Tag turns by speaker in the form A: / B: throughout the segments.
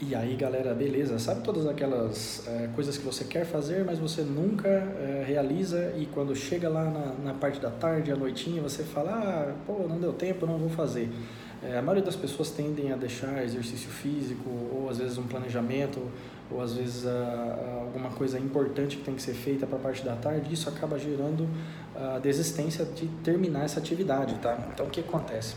A: E aí, galera, beleza? Sabe todas aquelas é, coisas que você quer fazer, mas você nunca é, realiza e quando chega lá na, na, parte da tarde, à noitinha, você fala, ah, pô, não deu tempo, não vou fazer. É, a maioria das pessoas tendem a deixar exercício físico, ou às vezes um planejamento, ou às vezes a, a alguma coisa importante que tem que ser feita para a parte da tarde, isso acaba gerando a desistência de terminar essa atividade, tá? Então, o que acontece?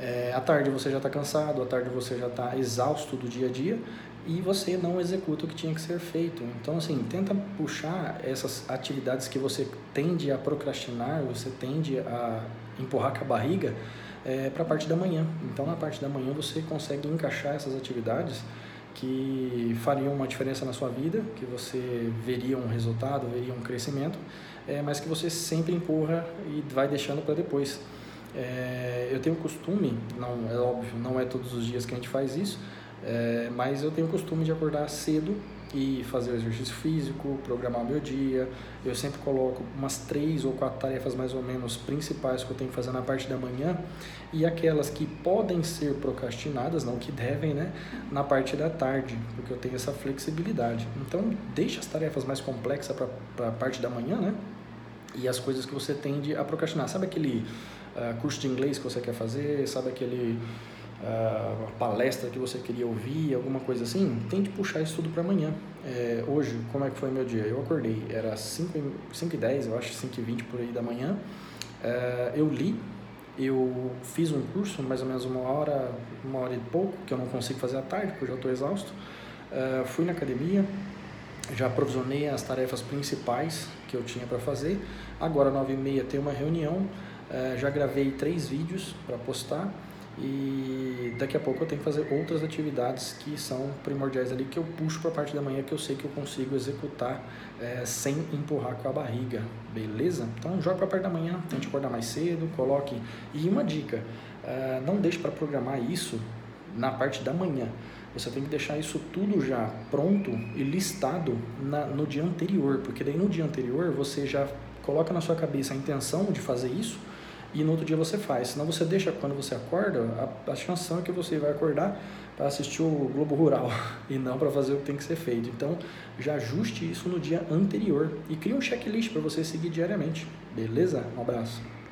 A: É, à tarde você já está cansado, à tarde você já está exausto do dia a dia e você não executa o que tinha que ser feito. Então, assim, tenta puxar essas atividades que você tende a procrastinar, você tende a empurrar com a barriga é, para a parte da manhã. Então, na parte da manhã você consegue encaixar essas atividades que fariam uma diferença na sua vida, que você veria um resultado, veria um crescimento, é, mas que você sempre empurra e vai deixando para depois. É, eu tenho costume, não é óbvio, não é todos os dias que a gente faz isso, é, mas eu tenho costume de acordar cedo e fazer o exercício físico, programar meu dia. Eu sempre coloco umas três ou quatro tarefas mais ou menos principais que eu tenho que fazer na parte da manhã e aquelas que podem ser procrastinadas, não que devem, né, na parte da tarde, porque eu tenho essa flexibilidade. Então, deixa as tarefas mais complexas para a parte da manhã, né? E as coisas que você tende a procrastinar. Sabe aquele uh, curso de inglês que você quer fazer? Sabe aquele uh, palestra que você queria ouvir, alguma coisa assim, tente puxar isso tudo para amanhã. É, hoje, como é que foi meu dia? Eu acordei, era 5 e 10, eu acho, 5 e 20 por aí da manhã. Uh, eu li, eu fiz um curso, mais ou menos uma hora, uma hora e pouco, que eu não consigo fazer à tarde, porque eu já estou exausto. Fui na academia, já provisionei as tarefas principais que eu tinha para fazer. Agora, 9 e meia, tem uma reunião. Uh, já gravei três vídeos para postar e daqui a pouco eu tenho que fazer outras atividades que são primordiais ali que eu puxo para a parte da manhã que eu sei que eu consigo executar é, sem empurrar com a barriga, beleza? Então joga para a parte da manhã, tente acordar mais cedo, coloque. E uma dica, é, não deixe para programar isso na parte da manhã. Você tem que deixar isso tudo já pronto e listado na, no dia anterior, porque daí no dia anterior você já coloca na sua cabeça a intenção de fazer isso e no outro dia você faz. Senão você deixa quando você acorda, a, a chance é que você vai acordar para assistir o Globo Rural e não para fazer o que tem que ser feito. Então, já ajuste isso no dia anterior e crie um checklist para você seguir diariamente. Beleza? Um abraço.